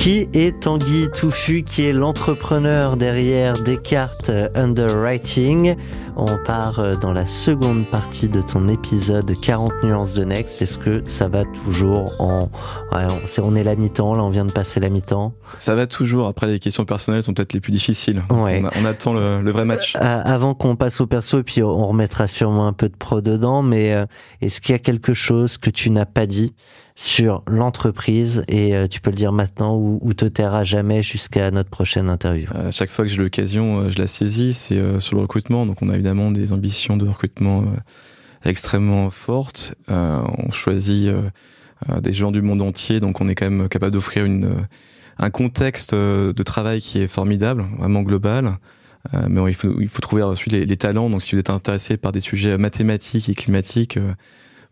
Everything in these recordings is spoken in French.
Qui est Tanguy Touffu, qui est l'entrepreneur derrière Descartes Underwriting? On part euh, dans la seconde partie de ton épisode 40 nuances de Next. Est-ce que ça va toujours en... Ouais, on, est la mi-temps, là on vient de passer la mi-temps? Ça va toujours. Après, les questions personnelles sont peut-être les plus difficiles. Ouais. On, attend le, le vrai match. Euh, avant qu'on passe au perso, et puis on remettra sûrement un peu de pro dedans, mais euh, est-ce qu'il y a quelque chose que tu n'as pas dit sur l'entreprise et euh, tu peux le dire maintenant ou, ou te taire à jamais jusqu'à notre prochaine interview À chaque fois que j'ai l'occasion, euh, je la saisis. C'est euh, sur le recrutement. Donc, on a évidemment des ambitions de recrutement euh, extrêmement fortes. Euh, on choisit euh, des gens du monde entier. Donc, on est quand même capable d'offrir une un contexte de travail qui est formidable, vraiment global. Mais il faut, il faut trouver ensuite les, les talents. Donc, si vous êtes intéressé par des sujets mathématiques et climatiques,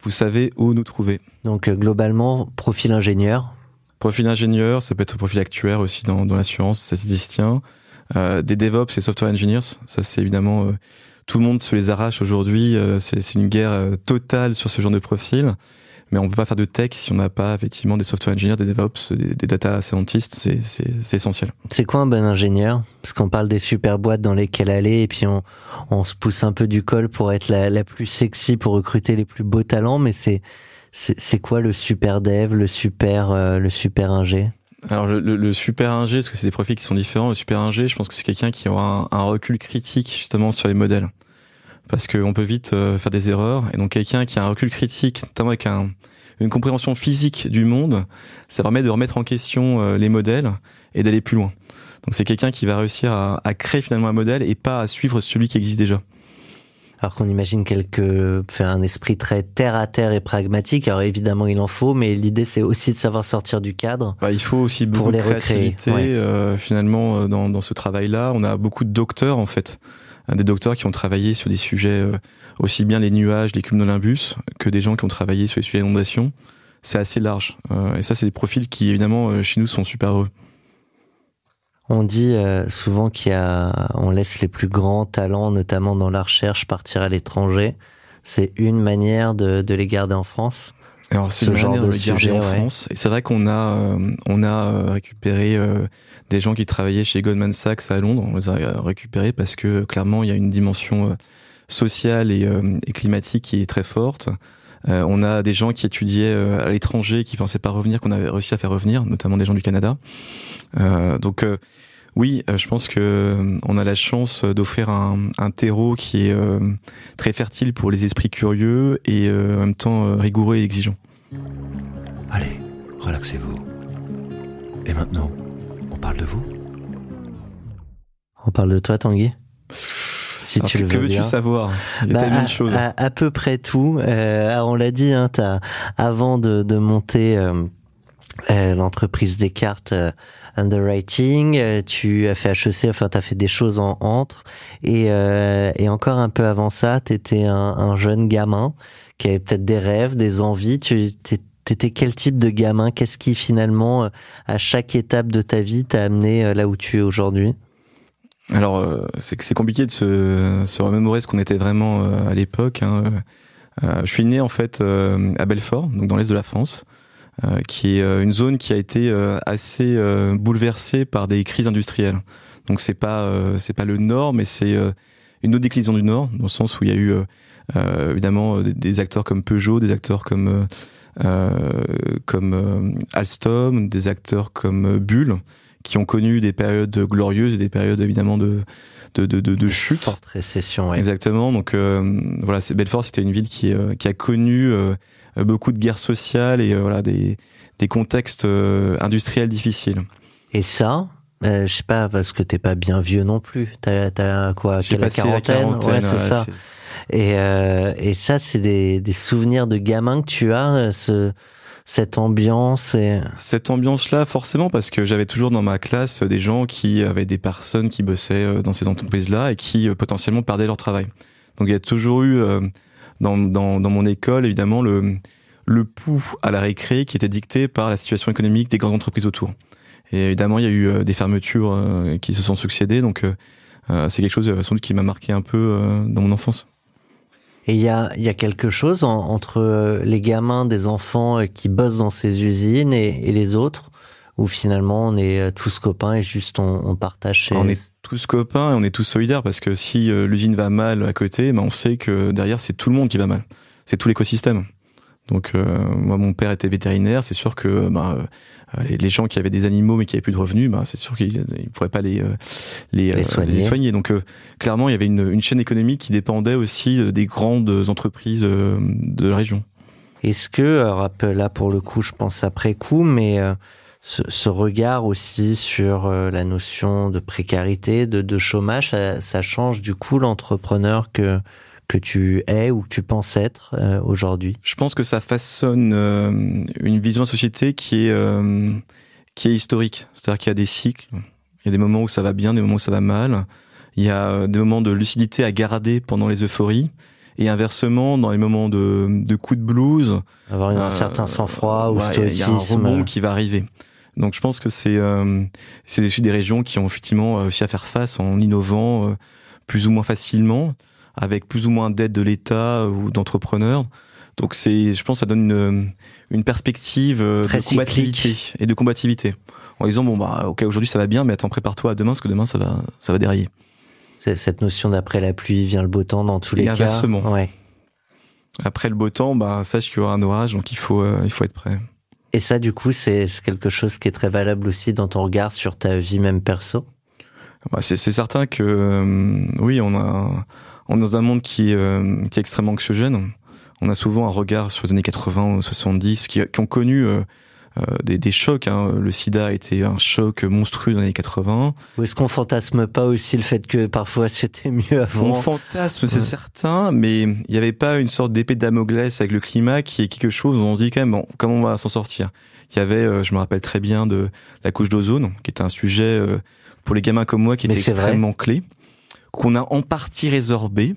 vous savez où nous trouver. Donc euh, globalement, profil ingénieur. Profil ingénieur, ça peut être profil actuaire aussi dans, dans l'assurance, statisticien. Euh, des DevOps et software engineers, ça c'est évidemment euh, tout le monde se les arrache aujourd'hui. euh, c'est une guerre euh, totale sur ce genre de profil. Mais on peut pas faire de tech si on n'a pas effectivement des software engineers, des DevOps, des, data scientists. C'est essentiel. C'est quoi un bon ingénieur? Parce qu'on parle des super boîtes dans lesquelles aller et puis on, se pousse un peu du col pour être la, plus sexy, pour recruter les plus beaux talents, mais c'est quoi le super dev, le super euh, le super ingé? Alors le, le- le super ingé, parce que c'est des profils qui sont différents. Le super ingé, je pense que c'est quelqu'un qui aura un, recul critique justement sur les modèles, parce qu'on peut vite euh, faire des erreurs. Et donc quelqu'un qui a un recul critique, notamment avec un, une compréhension physique du monde, ça permet de remettre en question euh, les modèles et d'aller plus loin. Donc c'est quelqu'un qui va réussir à, à créer finalement un modèle et pas à suivre celui qui existe déjà. Alors qu'on imagine quelque, fait un esprit très terre à terre et pragmatique. Alors évidemment il en faut, mais l'idée c'est aussi de savoir sortir du cadre. Bah, il faut aussi Pour beaucoup les de créativité ouais. euh, finalement euh, dans, dans ce travail-là. On a beaucoup de docteurs en fait, des docteurs qui ont travaillé sur des sujets euh, aussi bien les nuages, les cumulonimbus, que des gens qui ont travaillé sur les sujets d'inondation. C'est assez large. Euh, et ça, c'est des profils qui évidemment chez nous sont super heureux. On dit euh, souvent qu'il y a, on laisse les plus grands talents, notamment dans la recherche, partir à l'étranger. C'est une manière de, de les garder en France. Alors c'est Ce genre de de le garder sujet, en ouais. France. Et c'est vrai qu'on a euh, on a euh, récupéré euh, des gens qui travaillaient chez Goldman Sachs à Londres. On les a récupérés parce que clairement il y a une dimension euh, sociale et, euh, et climatique qui est très forte. Euh, on a des gens qui étudiaient euh, à l'étranger, qui pensaient pas revenir, qu'on avait réussi à faire revenir, notamment des gens du Canada. Euh, donc euh, oui, euh, je pense que euh, on a la chance d'offrir un, un terreau qui est euh, très fertile pour les esprits curieux et euh, en même temps euh, rigoureux et exigeant. Allez, relaxez-vous. Et maintenant, on parle de vous? On parle de toi, Tanguy? Si Alors, tu que, le que veux veux-tu bien. savoir Il y Bah, à, de choses. à- à peu près tout. Euh, alors on l'a dit, hein, t'as- avant de, de monter euh, euh, l'entreprise Descartes euh, Underwriting, euh, tu as fait HEC, enfin tu as fait des choses en entre. Et, euh, et encore un peu avant ça, tu étais un, un jeune gamin qui avait peut-être des rêves, des envies. Tu T'étais quel type de gamin? Qu'est-ce qui finalement, à chaque étape de ta vie, t'a amené là où tu es aujourd'hui? Alors, euh, c'est c'est compliqué de se, se remémorer ce qu'on était vraiment euh, à l'époque. hein. Euh, je suis né en fait euh, à Belfort, donc dans l'est de la France, euh, qui est euh, une zone qui a été assez bouleversée par des crises industrielles. Donc c'est pas c'est pas le Nord, mais c'est une autre déclinaison du Nord, dans le sens où il y a eu évidemment des, des acteurs comme Peugeot, des acteurs comme comme Alstom, des acteurs comme Bull, qui ont connu des périodes glorieuses et des périodes évidemment de de, de, de, de chute. Forte récession, ouais. Exactement. Donc euh, voilà, c'est Belfort, c'était une ville qui euh, qui a connu euh, beaucoup de guerres sociales et euh, voilà des des contextes euh, industriels difficiles. Et ça, euh, je sais pas, parce que t'es pas bien vieux non plus. T'as, t'as quoi J'ai passé la quarantaine? Quarantaine. Ouais, c'est ouais, ça. Et, euh, et ça, c'est des, des souvenirs de gamin que tu as, ce, cette ambiance et... Cette ambiance-là, forcément, parce que j'avais toujours dans ma classe des gens qui avaient des personnes qui bossaient euh, dans ces entreprises-là et qui potentiellement perdaient leur travail. Donc il y a toujours eu dans, dans, dans mon école, évidemment, le, le pouls à la récré qui était dicté par la situation économique des grandes entreprises autour. Et évidemment, il y a eu des fermetures qui se sont succédées, donc c'est quelque chose sans doute qui m'a marqué un peu dans mon enfance. Et il y a, y a quelque chose entre euh, les gamins des enfants euh, qui bossent dans ces usines et, les autres, où finalement on est euh, tous copains et juste on, partage chez... On est tous copains et on est tous solidaires parce que si l'usine va mal à côté, ben on sait que derrière c'est tout le monde qui va mal. C'est tout l'écosystème. Donc moi mon père était vétérinaire, c'est sûr que ben, euh, les, gens qui avaient des animaux mais qui avaient plus de revenus, bah, c'est sûr qu'ils ne pourraient pas les, euh, les, les, euh, soigner. Donc clairement, il y avait une, une, chaîne économique qui dépendait aussi des grandes entreprises de la région. Est-ce que, alors là pour le coup, je pense après coup, mais ce, ce, regard aussi sur la notion de précarité, de, de chômage, ça, ça, change du coup l'entrepreneur que que tu es ou que tu penses être euh, aujourd'hui? Je pense que ça façonne euh, une vision de société qui est euh, qui est historique, c'est-à-dire qu'il y a des cycles. Il y a des moments où ça va bien, des moments où ça va mal. Il y a des moments de lucidité à garder pendant les euphories. Et inversement, dans les moments de, de coups de blues, avoir un certain sang-froid ou stoïcisme, il y a un rebond qui va arriver. Donc je pense que c'est euh, c'est des régions qui ont effectivement réussi à faire face en innovant plus ou moins facilement avec plus ou moins d'aide de l'État ou d'entrepreneurs. Donc c'est, je pense, ça donne une, une perspective euh, de combativité et de combativité. En disant bon bah ok aujourd'hui ça va bien, mais attends prépare-toi à demain parce que demain ça va ça va dérailler. Cette notion d'après la pluie vient le beau temps dans tous les inversement. cas. Ouais. Après le beau temps, bah sache qu'il y aura un orage, donc il faut euh, il faut être prêt. Et ça du coup c'est quelque chose qui est très valable aussi dans ton regard sur ta vie même perso? Bah, c'est certain que euh, oui on a on est dans un monde qui, euh, qui est extrêmement anxiogène. On a souvent un regard sur les années 80 ou 70 qui, qui ont connu euh, euh, des, des, chocs. Hein. Le sida a été un choc monstrueux dans les années 80. Ou est-ce qu'on fantasme pas aussi le fait que parfois c'était mieux avant? On fantasme, c'est certain, mais il n'y avait pas une sorte d'épée de Damoclès avec le climat qui est quelque chose où on se dit quand même, bon, comment on va s'en sortir? Il y avait, je me rappelle très bien, de la couche d'ozone, qui était un sujet pour les gamins comme moi qui était extrêmement clé qu'on a en partie résorbé.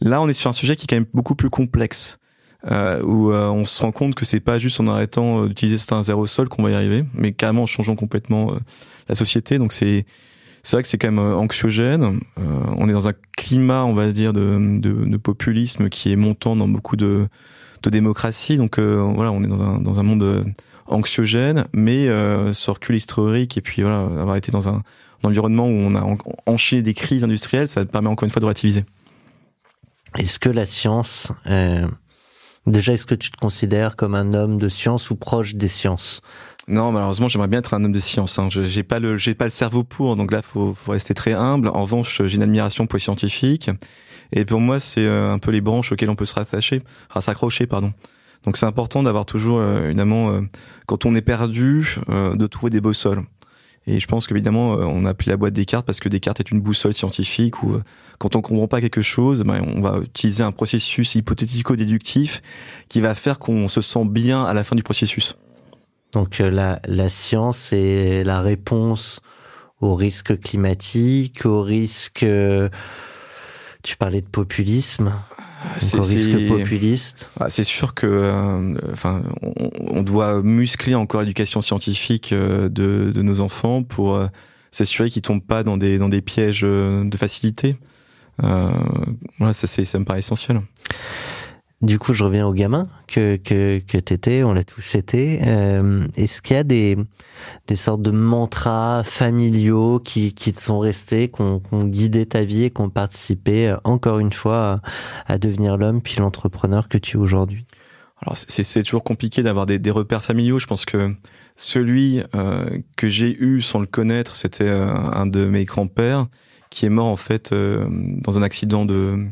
Là, on est sur un sujet qui est quand même beaucoup plus complexe, euh, où euh, on se rend compte que c'est pas juste en arrêtant euh, d'utiliser certains aérosols qu'on va y arriver, mais carrément en changeant complètement euh, la société. Donc c'est c'est vrai que c'est quand même anxiogène. on est dans un climat, on va dire, de, de, de, populisme qui est montant dans beaucoup de, de démocratie. Donc voilà, on est dans un, dans un monde anxiogène, mais euh, sur recul historique et puis voilà, avoir été dans un environnement où on a enchaîné des crises industrielles, ça permet encore une fois de relativiser. Est-ce que la science, euh, déjà, est-ce que tu te considères comme un homme de science ou proche des sciences? Non, malheureusement, j'aimerais bien être un homme de science. Hein. Je j'ai pas le, j'ai pas le cerveau pour, donc là, faut, faut rester très humble. En revanche, j'ai une admiration pour les scientifiques, et pour moi, c'est euh, un peu les branches auxquelles on peut se rattacher, s'accrocher, pardon. Donc c'est important d'avoir toujours, euh, évidemment, quand on est perdu, de trouver des beaux sols. Et je pense qu'évidemment, euh, on a appelé la boîte Descartes parce que Descartes est une boussole scientifique où euh, quand on comprend pas quelque chose, ben, on va utiliser un processus hypothético-déductif qui va faire qu'on se sent bien à la fin du processus. Donc euh, la science est la réponse aux risques climatiques, aux risques... Tu parlais de populisme. C'est risque populiste. Ah, c'est sûr que, euh, enfin, on, doit muscler encore l'éducation scientifique euh, de, de, nos enfants pour euh, s'assurer qu'ils tombent pas dans des dans des pièges de facilité. voilà, ça c'est ça me paraît essentiel. Du coup, je reviens au gamin que que que t'étais, on l'a tous été. Euh, Est-ce qu'il y a des des sortes de mantras familiaux qui qui te sont restés, qui ont, guidé ta vie et qui ont participé euh, encore une fois à, à devenir l'homme puis l'entrepreneur que tu es aujourd'hui? Alors c'est toujours compliqué d'avoir des, des, repères familiaux. Je pense que celui euh, que j'ai eu sans le connaître, c'était euh, un de mes grands-pères qui est mort en fait euh, dans un accident de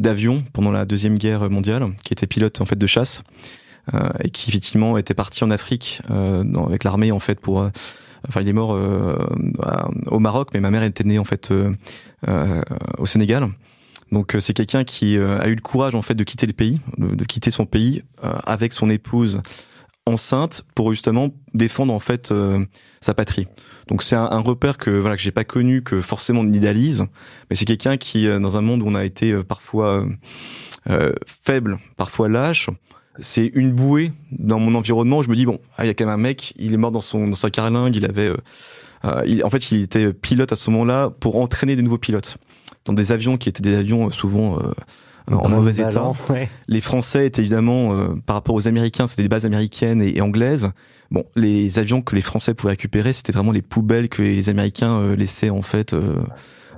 d'avion pendant la deuxième guerre mondiale, qui était pilote en fait de chasse euh, et qui effectivement était parti en Afrique euh, avec l'armée en fait pour. Euh, enfin, il est mort au Maroc, mais ma mère était née en fait au Sénégal. Donc c'est quelqu'un qui a eu le courage en fait de quitter le pays, de, quitter son pays avec son épouse enceinte pour justement défendre en fait sa patrie. Donc c'est un, repère que voilà que j'ai pas connu, que forcément on idéalise, mais c'est quelqu'un qui dans un monde où on a été parfois faible, parfois lâche, c'est une bouée dans mon environnement. je me dis bon, ah, il y a quand même un mec, il est mort dans son dans sa carlingue, il avait, euh, euh, il, en fait, il était pilote à ce moment-là pour entraîner des nouveaux pilotes dans des avions qui étaient des avions euh, souvent en mauvais état. Les Français étaient évidemment, par rapport aux Américains, c'était des bases américaines et, anglaises. Bon, les avions que les Français pouvaient récupérer, c'était vraiment les poubelles que les Américains laissaient en fait.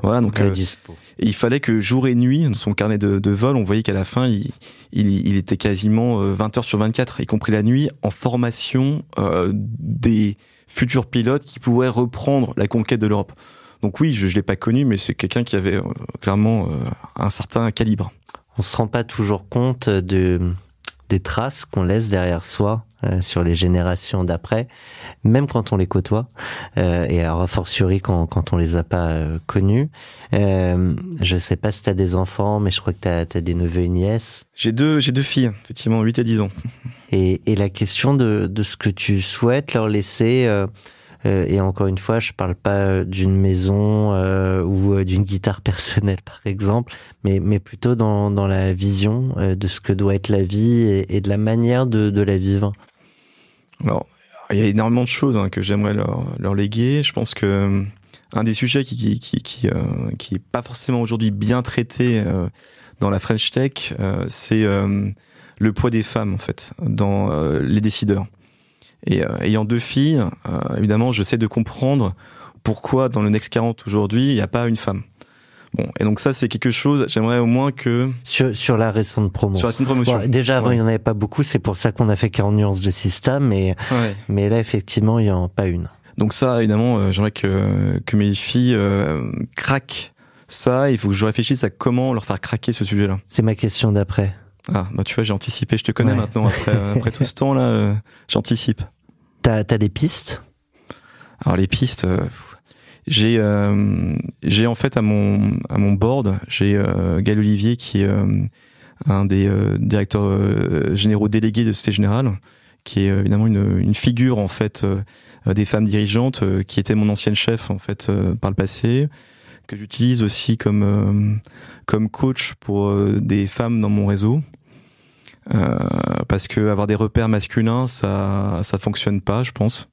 voilà, donc il fallait que jour et nuit, dans son carnet de, de vol, on voyait qu'à la fin, il, il, était quasiment 20 euh, heures sur 24, y compris la nuit, en formation euh, des futurs pilotes qui pourraient reprendre la conquête de l'Europe. Donc oui, je ne l'ai pas connu, mais c'est quelqu'un qui avait euh, clairement un certain calibre. On se rend pas toujours compte de des traces qu'on laisse derrière soi euh, sur les générations d'après, même quand on les côtoie, euh, et a fortiori quand, quand on les a pas euh, connus. Euh, je sais pas si tu as des enfants, mais je crois que tu as, des neveux et nièces. J'ai deux, j'ai deux filles, effectivement, 8 et 10 ans. Et, et la question de, de ce que tu souhaites leur laisser euh, et encore une fois, je parle pas d'une maison euh, ou euh, d'une guitare personnelle, par exemple, mais, plutôt dans, la vision de ce que doit être la vie et, de la manière de, la vivre. Alors, il y a énormément de choses hein, que j'aimerais leur, léguer. Je pense que un des sujets qui qui pas forcément aujourd'hui bien traité dans la French Tech, c'est le poids des femmes en fait dans les décideurs. Et euh, ayant deux filles, euh, évidemment, je sais de comprendre pourquoi dans le Next 40 aujourd'hui, il n'y a pas une femme. Bon, et donc ça, c'est quelque chose, j'aimerais au moins que... Sur, sur la récente promo. Sur la récente promotion. déjà, avant, il n'y en avait pas beaucoup, c'est pour ça qu'on a fait 40 nuances de système, mais, mais là, effectivement, il n'y en a pas une. Donc ça, évidemment, euh, j'aimerais que, que mes filles euh, craquent ça, il faut que je réfléchisse à comment leur faire craquer ce sujet-là. C'est ma question d'après. Ah, bah tu vois, j'ai anticipé. Je te connais maintenant après, après tout ce temps là. Euh, j'anticipe. T'as as des pistes? Alors les pistes, euh, j'ai euh, j'ai en fait à mon à mon board, j'ai euh, Gaël Olivier qui est un des directeurs généraux délégués de Société Générale, qui est évidemment une, une figure en fait des femmes dirigeantes, qui était mon ancienne chef en fait par le passé que j'utilise aussi comme euh, comme coach pour euh, des femmes dans mon réseau. Euh, parce que avoir des repères masculins, ça ça fonctionne pas, je pense.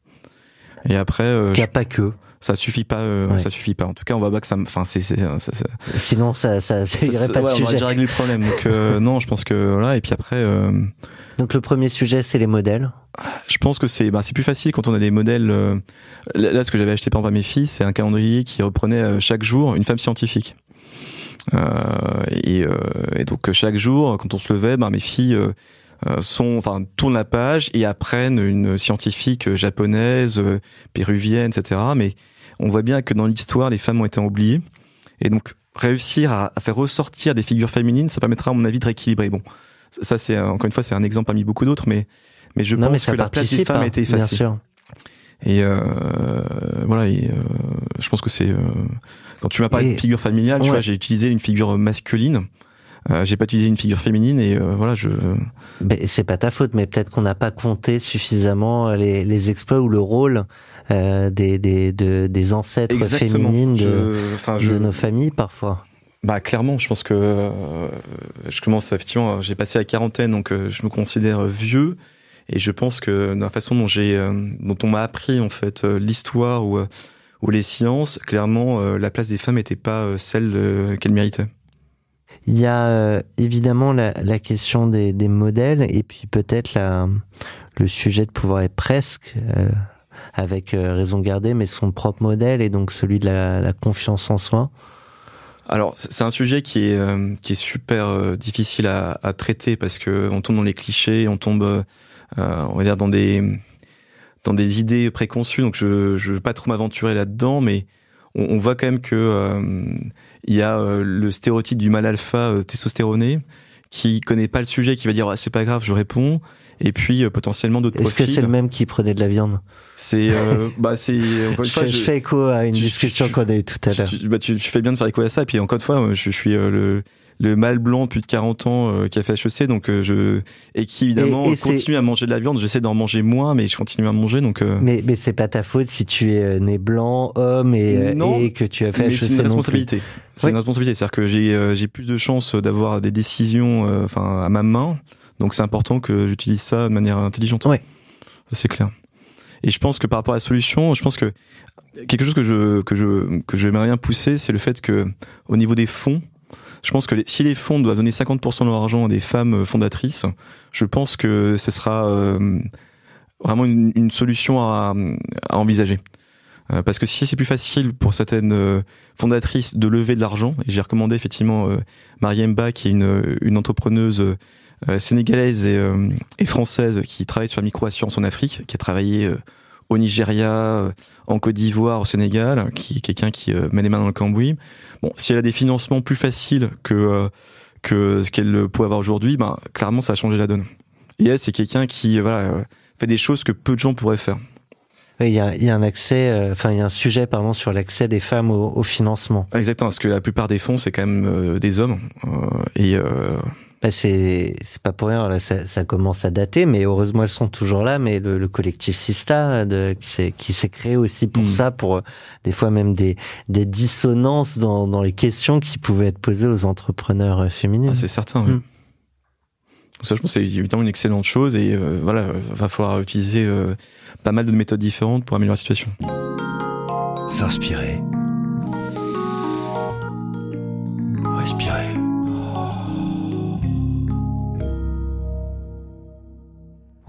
Et après, il n'y a pas que ça suffit pas ça suffit pas en tout cas on va pas que ça enfin c'est sinon ça ça, ça irait pas de sujet. on déjà réglé le problème donc non je pense que voilà et puis après donc le premier sujet c'est les modèles je pense que c'est bah, c'est plus facile quand on a des modèles. Euh, là, ce que j'avais acheté par exemple à mes filles, c'est un calendrier qui reprenait euh, chaque jour une femme scientifique. Euh, et, euh, et, donc chaque jour, quand on se levait, bah, mes filles sont, enfin, tournent la page et apprennent une scientifique japonaise, péruvienne, etc. Mais on voit bien que dans l'histoire, les femmes ont été oubliées. Et donc réussir à, à, faire ressortir des figures féminines, ça permettra à mon avis de rééquilibrer. Bon, ça c'est encore une fois c'est un exemple parmi beaucoup d'autres, mais mais je pense que la place des femmes a été effacée. Bien sûr. Et euh, voilà, et, euh, je pense que c'est euh, quand tu m'as parlé de figure familiale, tu vois, j'ai utilisé une figure masculine. Euh, j'ai pas utilisé une figure féminine et euh, voilà je. C'est pas ta faute, mais peut-être qu'on n'a pas compté suffisamment les, les exploits ou le rôle euh, des des de, des ancêtres féminines de, je, de nos familles parfois. Bah clairement, je pense que je commence effectivement, j'ai passé la quarantaine, donc je me considère vieux. Et je pense que dans la façon dont j'ai, euh, dont on m'a appris en fait euh, l'histoire ou, euh, ou les sciences, clairement, la place des femmes n'était pas celle qu'elles méritaient. Il y a évidemment la, question des, modèles et puis peut-être le sujet de pouvoir être presque, avec raison gardée, mais son propre modèle et donc celui de la, confiance en soi. Alors c'est un sujet qui est super difficile à, traiter parce que on tombe dans les clichés, on tombe euh, on va dire dans des dans des idées préconçues. Donc je je veux pas trop m'aventurer là-dedans, mais on, on, voit quand même que euh, il y a euh, le stéréotype du mal alpha testostéroné qui connaît pas le sujet, qui va dire ah, c'est pas grave, je réponds. Et puis potentiellement d'autres Est-ce que c'est le même qui prenait de la viande? C'est euh, bah c'est une je, fois, fais, je fais écho à une tu- discussion qu'on a eue tout à l'heure. tu- bah, tu, tu fais bien de faire écho à ça. Et puis encore une fois, je, je suis euh, le le mâle blanc plus de 40 ans euh, qui a fait HEC, donc euh, je et qui évidemment Et- et c'est- continue à manger de la viande. J'essaie d'en manger moins, mais je continue à manger. Donc euh, Mais, mais c'est pas ta faute si tu es euh, né blanc, homme et, euh, Non, et que tu as fait mais HEC c'est une responsabilité. C'est Oui. une responsabilité. C'est-à-dire que j'ai euh, j'ai plus de chances d'avoir des décisions, euh, enfin à ma main. Donc c'est important que j'utilise ça de manière intelligente. Ouais. C'est clair. Et je pense que par rapport à la solution, je pense que quelque chose que je que je que bien pousser, c'est le fait que au niveau des fonds, je pense que si les fonds doivent donner 50% de leur argent à des femmes fondatrices, je pense que ce sera euh, vraiment une, solution à, envisager. Euh, parce que si c'est plus facile pour certaines euh, fondatrices de lever de l'argent, et j'ai recommandé effectivement euh, Mariam Ba, qui est une, une entrepreneuse sénégalaise et, euh, et française qui travaille sur la micro-assurance en Afrique, qui a travaillé euh, au Nigeria, euh, en Côte d'Ivoire, au Sénégal, qui est quelqu'un qui euh, met les mains dans le cambouis. Bon, si elle a des financements plus faciles que euh, que ce qu'elle peut avoir aujourd'hui, ben clairement ça a changé la donne. Et elle, c'est quelqu'un qui voilà euh, fait des choses que peu de gens pourraient faire. Il y a, il y a un accès, euh, enfin il y a un sujet pardon sur l'accès des femmes au, au financement. Exactement, parce que la plupart des fonds c'est quand même euh, des hommes euh, et euh, Bah, c'est c'est pas pour rien, là, ça, ça commence à dater, mais heureusement elles sont toujours là. Mais le, le collectif Sista de, qui s'est qui s'est créé aussi pour Mm. ça, pour euh, des fois même des des dissonances dans dans les questions qui pouvaient être posées aux entrepreneurs euh, féminines. ah, c'est certain. Oui. Mm. Donc ça, je pense que c'est évidemment une excellente chose et euh, voilà, va falloir utiliser euh, pas mal de méthodes différentes pour améliorer la situation. S'inspirer. Respirer.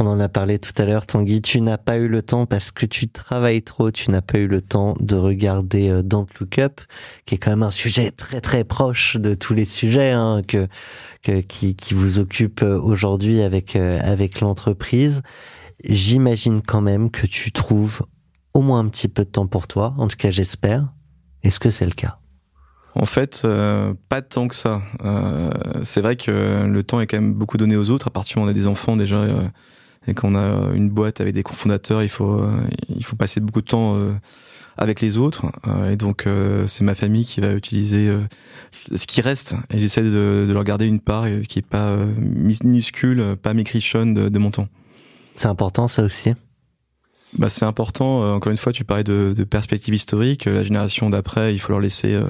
On en a parlé tout à l'heure, Tanguy. Tu n'as pas eu le temps parce que tu travailles trop. Tu n'as pas eu le temps de regarder euh, Don't Look Up, qui est quand même un sujet très très proche de tous les sujets hein, que, qui, vous occupe euh, aujourd'hui avec euh, avec l'entreprise. J'imagine quand même que tu trouves au moins un petit peu de temps pour toi. En tout cas, j'espère. Est-ce que c'est le cas? En fait, euh, pas tant que ça. C'est vrai que le temps est quand même beaucoup donné aux autres. À partir où on a des enfants déjà et qu'on a une boîte avec des cofondateurs, il faut il faut passer beaucoup de temps euh, avec les autres. Euh, et donc euh, c'est ma famille qui va utiliser ce qui reste. Et j'essaie de, de leur garder une part qui est pas minuscule, pas maigrichonne de, de mon temps. C'est important ça aussi? Bah, c'est important. Encore une fois, tu parlais de, de perspective historique. La génération d'après, il faut leur laisser, euh,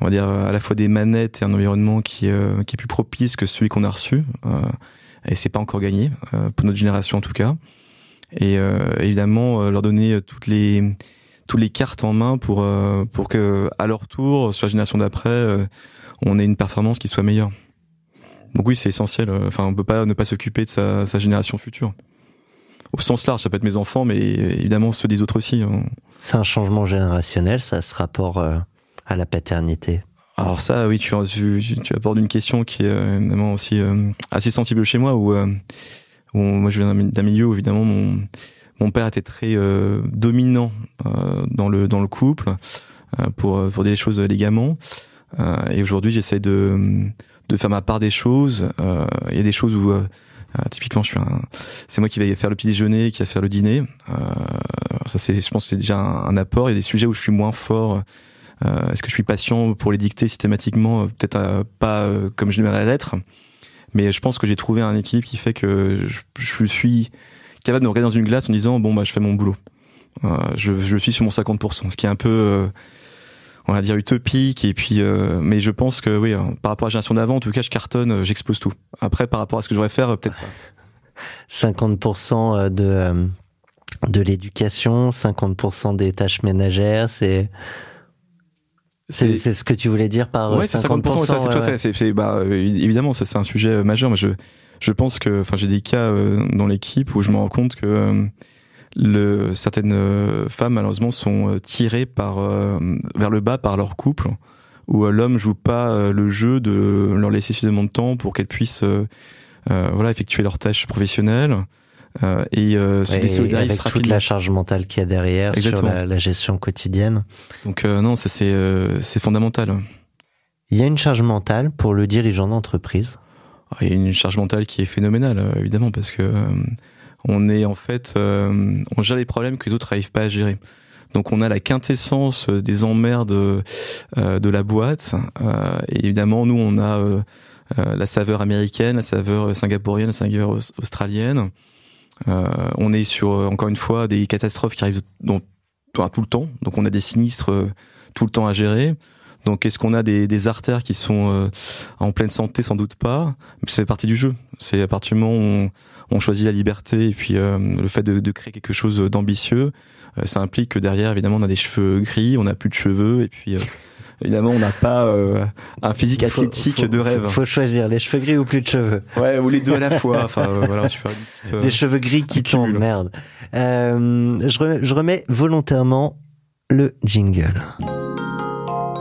on va dire, à la fois des manettes et un environnement qui, euh, qui est plus propice que celui qu'on a reçu. Euh, et c'est pas encore gagné euh, pour notre génération en tout cas. Et euh, évidemment, euh, leur donner toutes les toutes les cartes en main pour pour que à leur tour, sur la génération d'après, on ait une performance qui soit meilleure. Donc oui, c'est essentiel. Enfin, on peut pas ne pas s'occuper de sa, sa génération future au sens large, ça peut être mes enfants, mais évidemment ceux des autres aussi. hein. C'est un changement générationnel, ça ce rapport à la paternité. Alors ça, oui, tu, tu, tu apportes une question qui est euh, évidemment aussi euh, assez sensible chez moi, où, euh, où moi je viens d'un- milieu où évidemment mon, mon père était très euh, dominant euh, dans le dans le couple euh, pour pour les choses élégamment. Euh, et aujourd'hui, j'essaie de de faire ma part des choses. Il y a des choses où euh, typiquement, je suis un, c'est moi qui vais faire le petit déjeuner, qui va faire le dîner. Ça, c'est, je pense, c'est déjà un, un apport. Il y a des sujets où je suis moins fort. Euh, est-ce que je suis patient pour les dicter systématiquement Euh, Peut-être euh, pas comme je l'aimerais l'être, mais je pense que j'ai trouvé un équilibre qui fait que je, suis capable de me regarder dans une glace en disant bon bah je fais mon boulot. Je, suis sur mon 50%, ce qui est un peu on va dire utopique et puis mais je pense que oui hein, par rapport à la génération d'avant en tout cas je cartonne j'explose tout. Après par rapport à ce que je devrais faire peut-être pas. 50% de de l'éducation, 50% des tâches ménagères, c'est c'est c'est ce que tu voulais dire par euh, ouais, c'est 50%, ça, c'est ouais, tout à fait. C'est, c'est, bah, euh, évidemment, ça, c'est un sujet euh, majeur. Mais je, je pense que, enfin, j'ai des cas euh, dans l'équipe où je me rends compte que euh, le, certaines euh, femmes, malheureusement, sont euh, tirées par, euh, vers le bas par leur couple, où euh, l'homme joue pas euh, le jeu de leur laisser suffisamment de temps pour qu'elles puissent, euh, euh, voilà, effectuer leurs tâches professionnelles. Euh, et euh, se Ouais, désolidarisent avec toute rapidement. la charge mentale qu'il y a derrière Exactement. sur la, la gestion quotidienne. Donc euh, non, c'est euh, c'est fondamental. Il y a une charge mentale pour le dirigeant d'entreprise. Il y a une charge mentale qui est phénoménale, évidemment, parce que on est en fait, on gère les problèmes que les autres n'arrivent pas à gérer. Donc on a la quintessence des emmerdes de la boîte. Et évidemment, nous, on a la saveur américaine, la saveur singapourienne, la saveur australienne. On est sur, encore une fois, des catastrophes qui arrivent dans, tout le temps. Donc on a des sinistres tout le temps à gérer. Donc est-ce qu'on a des, des, artères qui sont en pleine santé? Sans doute pas. Mais c'est partie du jeu. C'est à partir du moment où on, on choisit la liberté et puis le fait de, de, créer quelque chose d'ambitieux, euh, ça implique que derrière, évidemment, on a des cheveux gris, on n'a plus de cheveux, et puis euh, évidemment, on n'a pas euh, un physique athlétique de rêve. Faut, faut, choisir les cheveux gris ou plus de cheveux. Ouais, ou les deux à la fois. Enfin, voilà, super. Des cheveux gris qui tombent, merde. je, remets, je remets volontairement le jingle.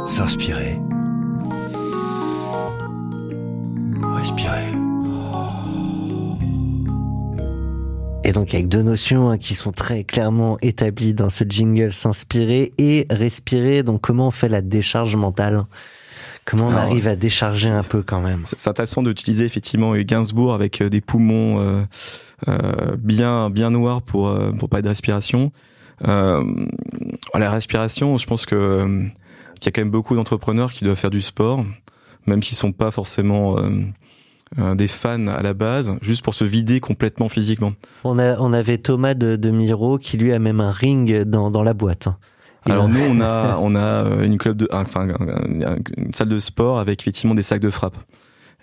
S'inspirer. Respirer. Et donc avec deux notions hein, qui sont très clairement établies dans ce jingle, s'inspirer et respirer. Donc comment on fait la décharge mentale? Comment on arrive à décharger un peu quand même? C'est intéressant d'utiliser effectivement Gainsbourg avec euh, des poumons euh, euh, bien bien noirs pour euh, pour pas de respiration. Euh, la respiration, je pense que qu'il y a quand même beaucoup d'entrepreneurs qui doivent faire du sport, même s'ils sont pas forcément euh, des fans à la base, juste pour se vider complètement physiquement. On, a, on avait Thomas de, de Miro qui lui a même un ring dans, dans la boîte. Alors nous on a on a euh, une club de enfin une salle de sport avec effectivement des sacs de frappe.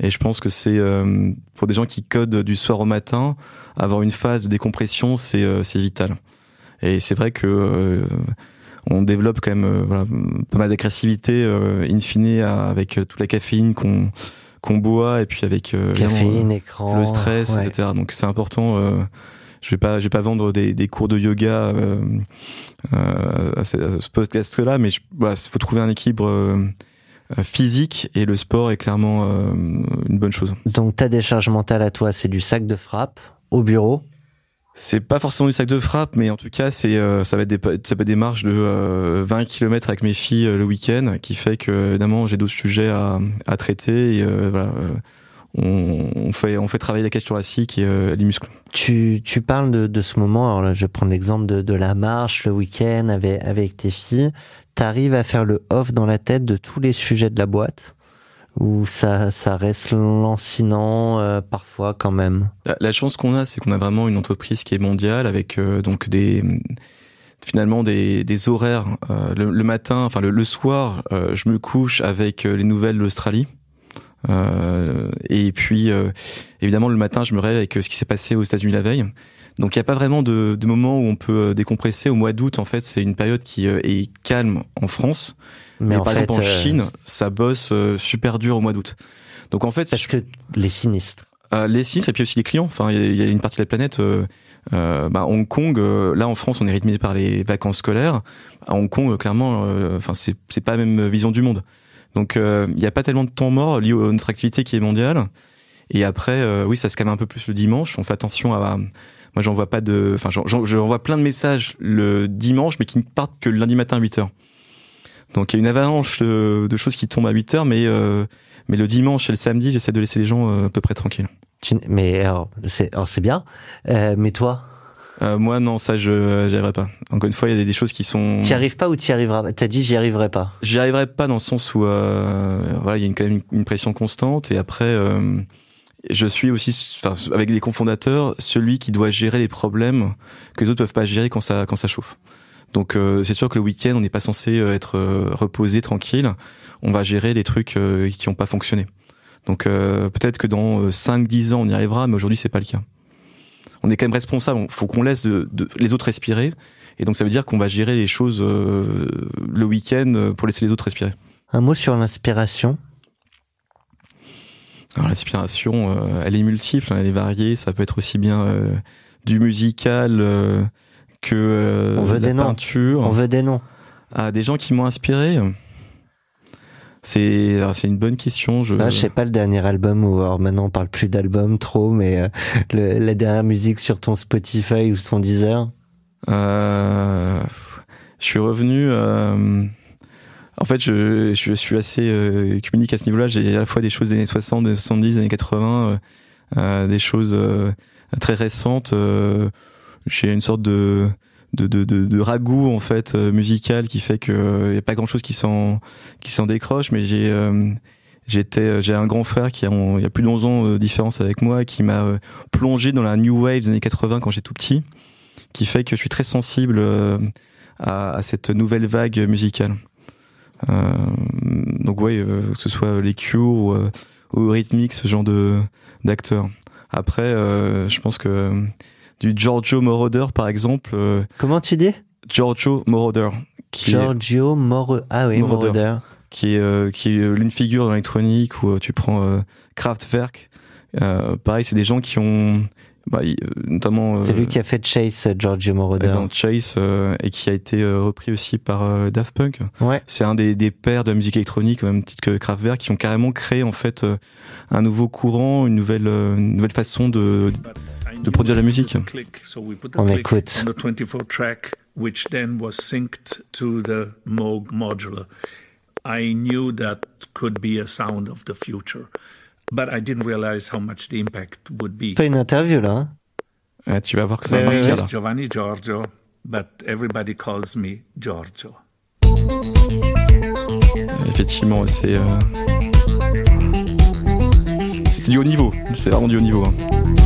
Et je pense que c'est euh, pour des gens qui codent du soir au matin, avoir une phase de décompression, c'est c'est vital. Et c'est vrai que on développe quand même voilà, pas mal d'agressivité in fine avec toute la caféine qu'on qu'on boit et puis avec euh, Caféine, euh, écran, le stress, etc. Donc c'est important. Euh, je vais pas, je vais pas vendre des, des cours de yoga euh, à ce podcast-là, mais il voilà, faut trouver un équilibre physique et le sport est clairement une bonne chose. Donc ta décharge mentale à toi, c'est du sac de frappe au bureau c'est pas forcément du sac de frappe, mais en tout cas, c'est ça va être des ça peut être des marches de 20 km avec mes filles le week-end, qui fait que évidemment j'ai d'autres sujets à, à traiter et voilà. On, on, fait on fait travailler la cage thoracique et les muscles. Tu tu parles de, de ce moment. Alors là, je vais prendre l'exemple de, de la marche le week-end avec avec tes filles. T'arrives à faire le off dans la tête de tous les sujets de la boîte? Ou ça, ça reste lancinant euh, parfois quand même? La, chance qu'on a, c'est qu'on a vraiment une entreprise qui est mondiale avec euh, donc des finalement des, des horaires. Euh, le, matin, enfin le, soir, je me couche avec les nouvelles d'Australie. et puis évidemment le matin, je me réveille avec ce qui s'est passé aux États-Unis la veille. Donc il n'y a pas vraiment de, de moment où on peut décompresser. Au mois d'août, en fait, c'est une période qui est calme en France. Mais, par exemple, en euh, Chine, ça bosse euh, super dur au mois d'août. Donc en fait, parce que les sinistres. Euh, les sinistres et puis aussi les clients. Enfin, il y, a une partie de la planète. Euh, bah, Hong Kong, là en France, on est rythmé par les vacances scolaires. À Hong Kong, clairement, enfin c'est c'est pas la même vision du monde. Donc il n'y a pas tellement de temps mort lié à notre activité qui est mondiale. Et après, oui, ça se calme un peu plus le dimanche. On fait attention à moi, j'en vois pas de, enfin, j'en vois plein de messages le dimanche, mais qui ne partent que le lundi matin à 8 heures. Donc il y a une avalanche de, choses qui tombent à 8 heures, mais euh, mais le dimanche et le samedi, j'essaie de laisser les gens euh, à peu près tranquilles. mais alors c'est bien, euh, mais toi? Euh, Moi non, ça je j'y arriverai pas. Encore une fois, il y a des, choses qui sont. T'y arrives pas ou t'y arriveras T'as dit j'y arriverai pas. J'y arriverai pas dans le sens où voilà, il y a une, quand même une, pression constante et après. je suis aussi, enfin, avec les cofondateurs, celui qui doit gérer les problèmes que les autres peuvent pas gérer quand ça quand ça chauffe. Donc euh, c'est sûr que le week-end, on n'est pas censé euh, être euh, reposé, tranquille. On va gérer les trucs qui n'ont pas fonctionné. Donc peut-être que dans 5-10 ans, on y arrivera, mais aujourd'hui, c'est pas le cas. On est quand même responsable. Il faut qu'on laisse de, les autres respirer. Et donc ça veut dire qu'on va gérer les choses le week-end pour laisser les autres respirer. Un mot sur l'inspiration. Alors l'inspiration, elle est multiple, hein, elle est variée. Ça peut être aussi bien du musical que euh, on veut des peinture. Noms. On veut des noms. À des gens qui m'ont inspiré. C'est c'est une bonne question. Je ah, je sais pas le dernier album ou alors maintenant on parle plus d'album trop, mais euh, le, la dernière musique sur ton Spotify ou ton Deezer? Euh, je suis revenu. Euh, en fait, je, je suis assez euh, communique à ce niveau-là. J'ai à la fois des choses des années 60, des 70, des années 80, des choses très récente. Euh, j'ai une sorte de de, de, de, de ragoût en fait euh, musical qui fait que il y a pas grand chose qui s'en qui s'en décroche mais j'ai j'étais j'ai un grand frère qui a il y a plus de 11 ans de différence avec moi qui m'a plongé dans la new wave des années 80 quand j'étais tout petit qui fait que je suis très sensible à, à cette nouvelle vague musicale euh, donc ouais, euh, que ce soit les Cure ou, euh, ou Rhythmic, ce genre de d'acteurs. Après, je pense que du Giorgio Moroder par exemple. Comment tu dis? Giorgio Moroder. Qui Giorgio Moroder. Ah oui, Moroder. Qui est qui est l'une figure dans l'électronique où tu prends Kraftwerk. pareil, c'est des gens qui ont bah, euh, notamment. C'est lui euh, qui a fait Chase, euh, Giorgio Moroder. Chase et qui a été repris aussi par Daft Punk. Ouais. C'est un des, des pères de la musique électronique, au même titre que Kraftwerk, qui ont carrément créé en fait un nouveau courant, une nouvelle, une nouvelle façon de de produire la musique. On écoute. which then was synced to the Moog modular. I knew that could be a sound of the future. But I didn't realize how much the impact would be. Pas une interview là. Hein? Ouais, tu vas voir que ça va partir là. Giovanni Giorgio, but everybody calls me Giorgio. Effectivement, c'est euh... c'est du haut niveau. C'est vraiment du haut niveau. Hein.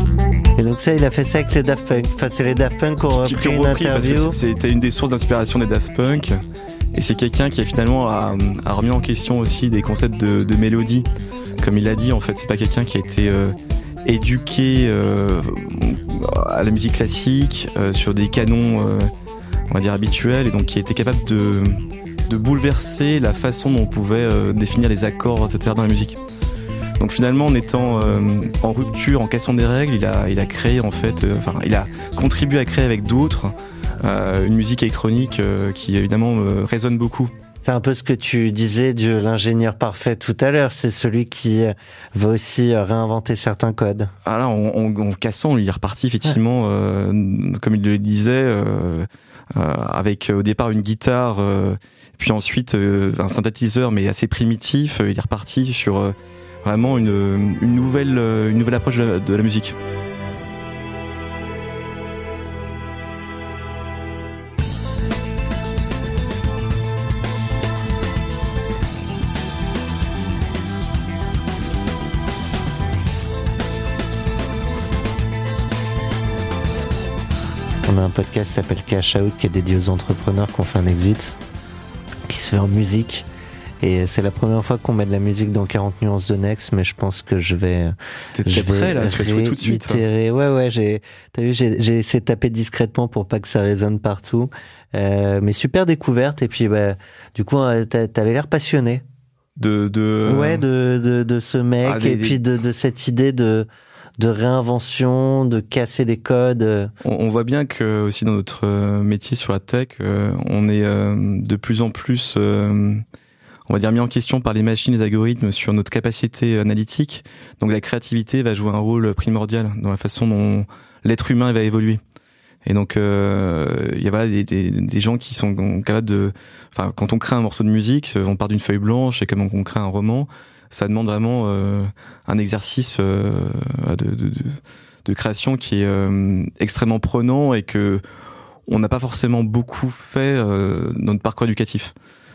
Et donc ça, il a fait ça avec les Daft Punk. Enfin, c'est les Daft Punk qui ont repris, qui ont repris une interview. C'était une des sources d'inspiration des Daft Punk. Et c'est quelqu'un qui a finalement a, a, remis en question aussi des concepts de, de mélodie comme il l'a dit, en fait, c'est pas quelqu'un qui a été euh, éduqué euh, à la musique classique euh, sur des canons, on va dire habituels, et donc qui était capable de, de bouleverser la façon dont on pouvait définir les accords, etc. dans la musique. Donc finalement, en étant en rupture, en cassant des règles, il a, il a créé en fait, enfin, il a contribué à créer avec d'autres une musique électronique qui évidemment résonne beaucoup c'est un peu ce que tu disais de l'ingénieur parfait tout à l'heure. C'est celui qui va aussi réinventer certains codes. Ah là, en, en, cassant, il est reparti effectivement, euh, comme il le disait, euh, euh, avec au départ une guitare, puis ensuite un synthétiseur, mais assez primitif. Il est reparti sur vraiment une, nouvelle, une nouvelle approche de la musique. un podcast qui s'appelle Cash Out, qui est dédié aux entrepreneurs qui ont fait un exit, qui se fait en musique. Et c'est la première fois qu'on met de la musique dans 40 nuances de Next, mais je pense que je vais. T'es prêt là, tu vas tout de suite. Hein. Ouais, ouais, j'ai, t'as vu, j'ai, j'ai essayé de taper discrètement pour pas que ça résonne partout. Euh, mais super découverte. Et puis, bah, du coup, euh, t'avais l'air passionné. De, de. Ouais, de, de, de ce mec. Ah, et puis de, de cette idée de, de réinvention, de casser des codes. On, voit bien que aussi dans notre euh, métier sur la tech, euh, on est euh, de plus en plus, on va dire, mis en question par les machines, les algorithmes sur notre capacité analytique. Donc la créativité va jouer un rôle primordial dans la façon dont l'être humain va évoluer. Et donc, il y a des, des, gens qui sont capables de... Enfin, quand on crée un morceau de musique, on part d'une feuille blanche et comme on crée un roman, ça demande vraiment euh, un exercice euh, de, de, création qui est euh, extrêmement prenant et que on n'a pas forcément beaucoup fait dans notre parcours éducatif.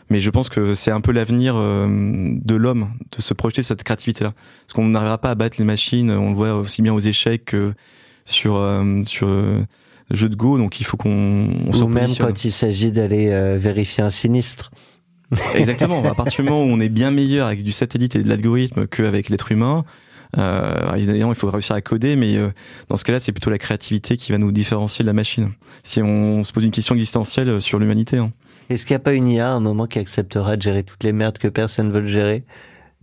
Mais je pense que c'est un peu l'avenir de l'homme, de se projeter sur cette créativité-là. Parce qu'on n'arrivera pas à battre les machines, on le voit aussi bien aux échecs que sur, sur le jeu de Go, donc il faut qu'on Ou même quand il s'agit d'aller vérifier un sinistre. Exactement. À partir du moment où on est bien meilleur avec du satellite et de l'algorithme qu'avec l'être humain, euh, évidemment, il faut réussir à coder, mais euh, dans ce cas-là, c'est plutôt la créativité qui va nous différencier de la machine. Si on se pose une question existentielle euh, sur l'humanité. Hein. Est-ce qu'il n'y a pas une IA à un moment qui acceptera de gérer toutes les merdes que personne ne veut gérer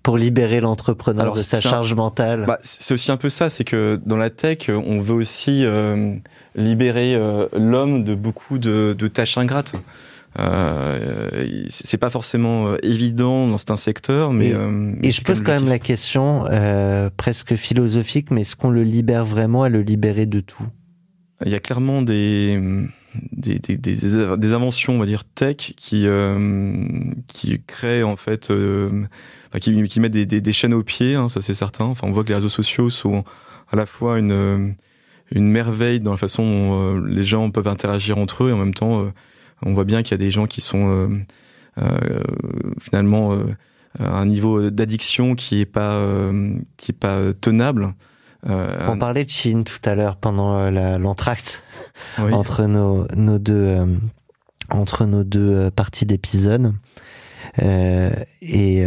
pour libérer l'entrepreneur de sa charge mentale? Bah, C'est aussi un peu ça, c'est que dans la tech, on veut aussi euh, libérer euh, l'homme de beaucoup de, de tâches ingrates. Euh, c'est pas forcément euh, évident dans certains secteurs, mais et, euh, et je pose quand même la question euh, presque philosophique, mais est-ce qu'on le libère vraiment à le libérer de tout? Il y a clairement des des, des, des, des, inventions, on va dire tech, qui euh, qui créent en fait, euh, qui, qui mettent des, chaînes au pied, hein, ça c'est certain. Enfin, on voit que les réseaux sociaux sont à la fois une une merveille dans la façon dont euh, les gens peuvent interagir entre eux et en même temps, euh, on voit bien qu'il y a des gens qui sont euh, finalement à un niveau d'addiction qui est pas qui est pas tenable. On parlait de Chine tout à l'heure pendant l'entracte entre nos, nos deux entre nos deux parties d'épisode et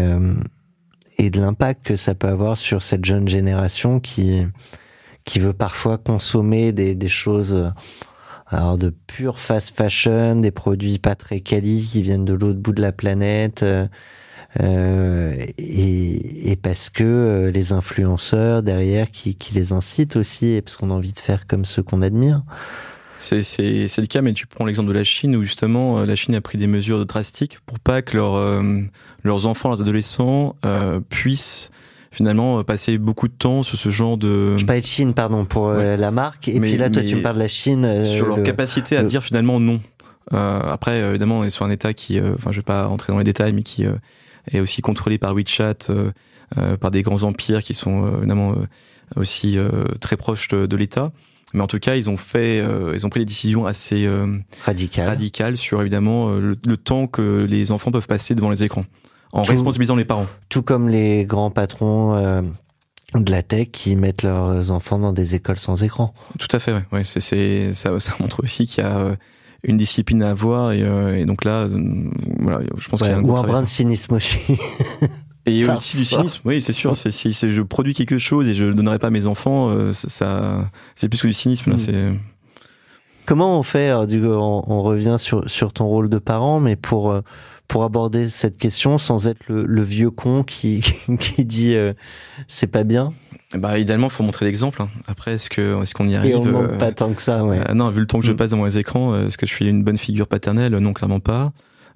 et de l'impact que ça peut avoir sur cette jeune génération qui qui veut parfois consommer des, des choses euh, alors de pure fast fashion, des produits pas très quali qui viennent de l'autre bout de la planète, euh, euh et, et, parce que euh, les influenceurs derrière qui, qui les incitent aussi, et parce qu'on a envie de faire comme ceux qu'on admire. C'est, c'est, c'est le cas, mais tu prends l'exemple de la Chine où justement la Chine a pris des mesures drastiques pour pas que leurs leurs enfants, leurs adolescents puissent finalement euh, passer beaucoup de temps sur ce genre de. Je parlais de Chine, pardon, pour euh, la marque. Et puis là, toi, tu me parles de la Chine. Euh, sur leur capacité à dire finalement non. Euh, après, évidemment, on est sur un État qui, enfin, je vais pas rentrer dans les détails, mais qui est aussi contrôlé par WeChat, par des grands empires qui sont évidemment aussi très proches de, de l'État. Mais en tout cas, ils ont fait, ils ont pris des décisions assez radicales. radicales sur évidemment le, temps que les enfants peuvent passer devant les écrans en responsabilisant les parents. Tout comme les grands patrons euh, de la tech qui mettent leurs enfants dans des écoles sans écran. Tout à fait, ouais. ouais c'est, ça, ça montre aussi qu'il y a euh, une discipline à avoir et, euh, et donc là, voilà, je pense qu'il y a un ou un brin de cynisme aussi. Et aussi du cynisme, oui, c'est sûr. C'est si je produis quelque chose et je le donnerai pas à mes enfants, ça, c'est plus que du cynisme. Là, mm. c'est. Comment on fait du on, on, revient sur sur ton rôle de parent, mais pour pour aborder cette question sans être le, le vieux con qui, qui dit euh, c'est pas bien Bah idéalement, faut montrer l'exemple. Hein. Après, est-ce que est-ce qu'on y arrive Et on euh, pas tant que ça, ouais. Euh, non, vu le temps que je mm. passe dans les écrans, est-ce que je suis une bonne figure paternelle? Non, clairement pas.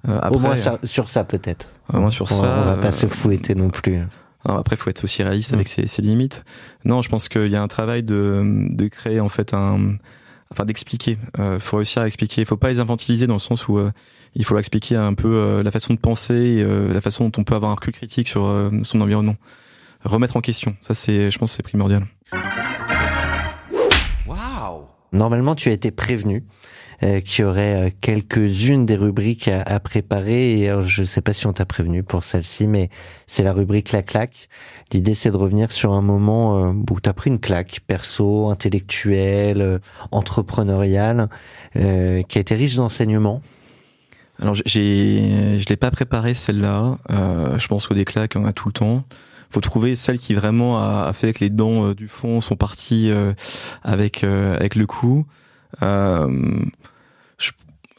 après, Au moins sur ça peut-être. Au moins sur on ça. On va pas se fouetter non plus. Non, après, faut être aussi réaliste avec mm. ses, ses, limites. Non, je pense qu'il y a un travail de, de créer en fait un, enfin d'expliquer. Euh, faut réussir à expliquer. Il faut pas les infantiliser dans le sens où il faut expliquer un peu euh, la façon de penser, euh, la façon dont on peut avoir un recul critique sur euh, son environnement. Remettre en question, ça c'est, je pense, c'est primordial. Normalement, tu as été prévenu euh, qu'il y aurait quelques-unes des rubriques à, préparer. Et je ne sais pas si on t'a prévenu pour celle-ci, mais c'est la rubrique la claque. L'idée, c'est de revenir sur un moment où tu as pris une claque perso, intellectuelle, entrepreneuriale, qui a été riche d'enseignements. Alors j'ai, je l'ai pas préparé celle-là. Euh, je pense qu'au déclac, on a tout le temps. Faut trouver celle qui vraiment a, fait que les dents euh, du fond sont parties euh, avec euh, avec le coup. Je,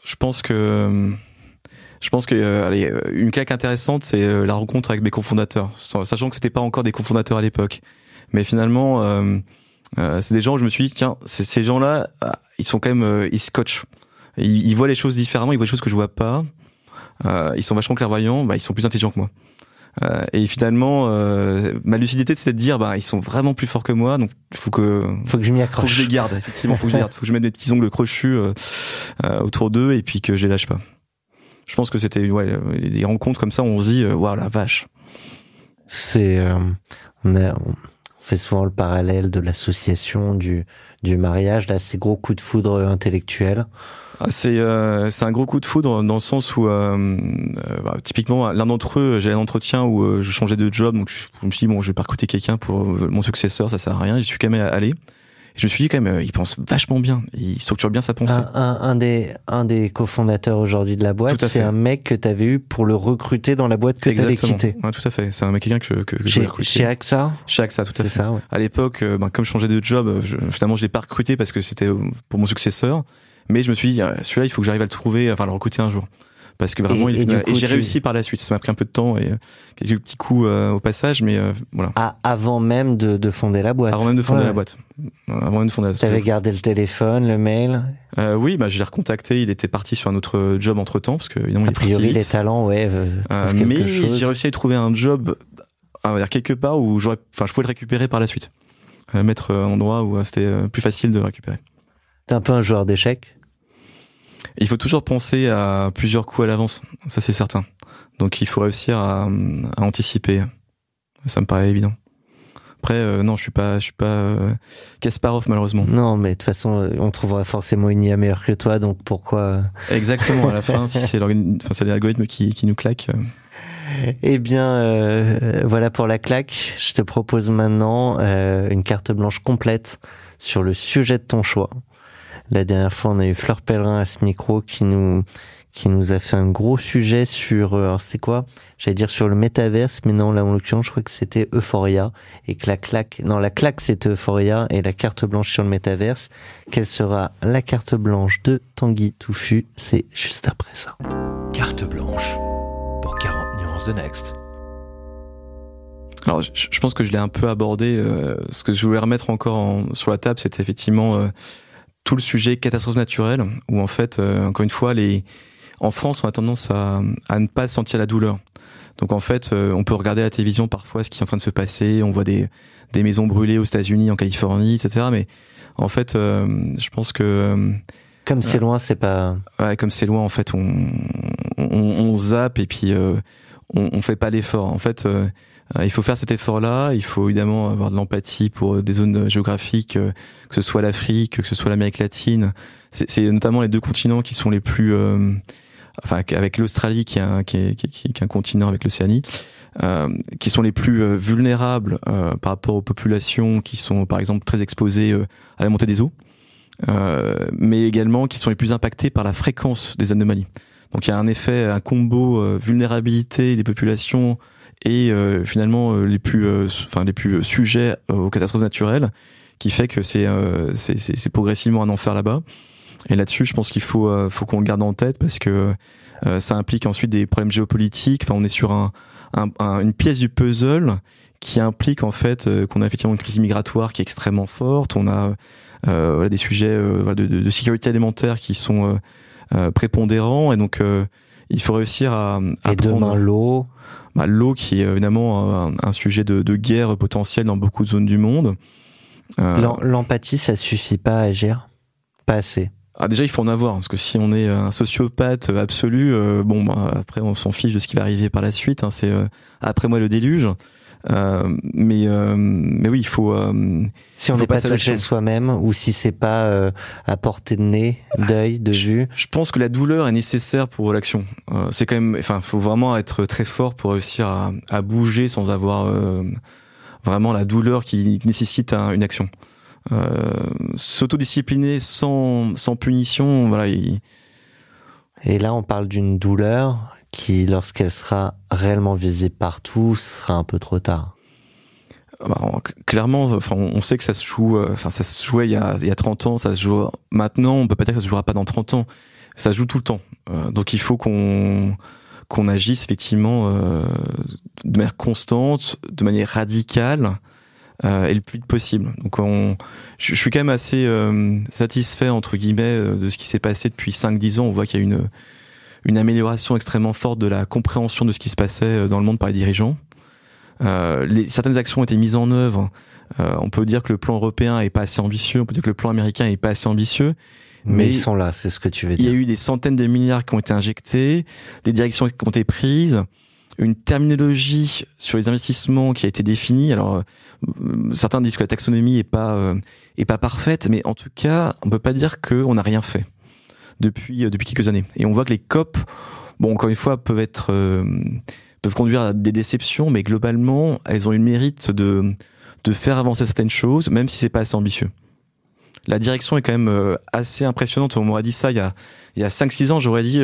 je, pense que je pense que allez, une claque intéressante, c'est la rencontre avec mes cofondateurs, sachant que c'était pas encore des cofondateurs à l'époque. Mais finalement, c'est des gens où je me suis dit tiens, ces gens-là, ils sont quand même, ils scotchent ils, voient les choses différemment, ils voient des choses que je vois pas. Euh, ils sont vachement clairvoyants, bah, ils sont plus intelligents que moi. Euh, et finalement, euh, ma lucidité, c'est de dire, bah, ils sont vraiment plus forts que moi, donc il faut que, faut que je m'y accroche. Faut que je les garde, effectivement, faut que je les garde, faut que je mette mes petits ongles crochus euh, euh, autour d'eux et puis que je les lâche pas. Je pense que c'était ouais, des rencontres comme ça où on se dit, waouh la vache. C'est, on, a, on fait souvent le parallèle de l'association du du mariage, là, ces gros coups de foudre intellectuels. Ah, c'est euh, c'est un gros coup de foudre dans le sens où euh, euh bah, typiquement l'un d'entre eux j'ai un entretien où euh, je changeais de job donc je, me suis dit bon je vais pas recruter quelqu'un pour mon successeur ça sert à rien je suis quand même allé je me suis dit quand même, il pense vachement bien, il structure bien sa pensée. Un, un, des un des cofondateurs aujourd'hui de la boîte, c'est un mec que tu avais eu pour le recruter dans la boîte que tu avais quitté. Ouais, tout à fait. C'est un mec quelqu'un que, que, que chez, chez AXA. Chez AXA, tout à fait. Ça, ouais. À l'époque, ben, comme je changeais de job, je, finalement je l'ai pas recruté parce que c'était pour mon successeur. Mais je me suis dit, euh, celui-là, il faut que j'arrive à le trouver, enfin le recruter un jour. Parce que vraiment, et, il et, j'ai réussi par la suite. Ça m'a pris un peu de temps et euh, quelques petits coups euh, au passage, mais voilà. Ah, avant même de, de, fonder la boîte. Avant même de fonder la boîte. Avant même de fonder. T'avais gardé le téléphone, le mail. Euh, oui, bah je l'ai recontacté. Il était parti sur un autre job entre temps parce que évidemment, a priori, les talents, ouais. mais j'ai réussi à trouver un job, à dire quelque part où j'aurais, enfin, je pouvais le récupérer par la suite, mettre un endroit où c'était plus facile de le récupérer. T'es un peu un joueur d'échecs. Il faut toujours penser à plusieurs coups à l'avance, ça c'est certain. Donc il faut réussir à, à, anticiper. Ça me paraît évident. Après, euh, non, je suis pas, je suis pas euh, Kasparov malheureusement. Non, mais de toute façon, euh, on trouvera forcément une IA meilleure que toi, donc pourquoi Exactement. À la fin, si c'est l'organi- enfin, c'est l'algorithme qui, qui nous claque. euh, Eh bien, euh, voilà pour la claque. Je te propose maintenant euh, une carte blanche complète sur le sujet de ton choix. La dernière fois, on a eu Fleur Pellerin à ce micro qui nous qui nous a fait un gros sujet sur euh, alors c'était quoi? J'allais dire sur le métaverse, mais non là en l'occurrence, je crois que c'était Euphoria et que la claque non la claque c'était Euphoria et la carte blanche sur le métaverse. Quelle sera la carte blanche de Tanguy Touffu? C'est juste après ça. Carte blanche pour 40 nuances de Next. Alors, je, je pense que je l'ai un peu abordé. euh, ce que je voulais remettre encore en- sur la table, c'était effectivement euh, tout le sujet catastrophe naturelle, où en fait, euh, encore une fois, les en France, on a tendance à, à ne pas sentir la douleur. Donc en fait, euh, on peut regarder à la télévision parfois ce qui est en train de se passer. On voit des des maisons brûlées aux États-Unis, en Californie, etc. Mais en fait, euh, je pense que euh, Comme c'est loin, c'est pas Ouais, comme c'est loin, en fait, on, on, on zappe et puis euh, on, on fait pas l'effort. En fait, euh, euh, il faut faire cet effort-là. Il faut évidemment avoir de l'empathie pour euh, des zones géographiques, euh, que ce soit l'Afrique, que ce soit l'Amérique latine. C'est notamment les deux continents qui sont les plus, euh, enfin, avec l'Australie qui qui, est, qui, est, qui est un continent avec l'Océanie. Qui sont les plus vulnérables par rapport aux populations qui sont par exemple très exposées à la montée des eaux mais également qui sont les plus impactés par la fréquence des anomalies. Donc il y a un effet, un combo euh, vulnérabilité des populations et euh, finalement euh, les plus, enfin les plus sujets aux catastrophes naturelles, qui fait que c'est c'est progressivement un enfer là-bas. Et là-dessus, je pense qu'il faut faut qu'on le garde en tête parce que ça implique ensuite des problèmes géopolitiques. Enfin, on est sur un, un- un- une pièce du puzzle qui implique en fait euh, qu'on a effectivement une crise migratoire qui est extrêmement forte. On a des sujets de sécurité alimentaire qui sont euh, prépondérants et donc euh, il faut réussir à, à et demain prendre l'eau. bah, l'eau qui est évidemment un, un sujet de, de guerre potentielle dans beaucoup de zones du monde. Euh, L'em- L'empathie, ça suffit pas à agir? Pas assez. ah, déjà, il faut en avoir parce que si on est un sociopathe absolu, euh, bon, bah, après on s'en fiche de ce qui va arriver par la suite. Hein, c'est euh, après moi le déluge. Euh, mais euh, mais oui, il faut. euh, Si on n'est pas touché soi-même ou si c'est pas euh, à portée de nez, d'œil, de vue. Je pense que la douleur est nécessaire pour l'action. Euh, c'est quand même, enfin, faut vraiment être très fort pour réussir à, à bouger sans avoir euh, vraiment la douleur qui nécessite un- une action. Euh, S'autodiscipliner sans, sans punition, voilà. il- Et là, on parle d'une douleur qui, lorsqu'elle sera réellement visible partout, sera un peu trop tard. bah, clairement, enfin, on sait que ça se joue, euh, enfin, ça se jouait il y a, il y a 30 ans, ça se joue maintenant. On peut pas dire que ça se jouera pas dans 30 ans. Ça se joue tout le temps. Euh, donc, il faut qu'on qu'on agisse effectivement euh, de manière constante, de manière radicale et le plus vite possible. Donc, on, je, je suis quand même assez satisfait entre guillemets de ce qui s'est passé depuis 5-10 ans. On voit qu'il y a une une amélioration extrêmement forte de la compréhension de ce qui se passait euh, dans le monde par les dirigeants. Euh, les, certaines actions ont été mises en œuvre. Euh, on peut dire que le plan européen est pas assez ambitieux. On peut dire que le plan américain est pas assez ambitieux. Mais, Mais ils sont là, c'est ce que tu veux Il y a dire. eu des centaines de milliards qui ont été injectés, des directions qui ont été prises, une terminologie sur les investissements qui a été définie. Alors euh, certains disent que la taxonomie est pas euh, est pas parfaite, mais en tout cas, on peut pas dire qu'on n'a rien fait depuis euh, depuis quelques années. Et on voit que les COP, bon encore une fois, peuvent être euh, peuvent conduire à des déceptions, mais globalement, elles ont eu le mérite de de faire avancer certaines choses, même si c'est pas assez ambitieux. La direction est quand même euh, assez impressionnante. On m'aurait dit ça il y a a 5-6 ans, j'aurais dit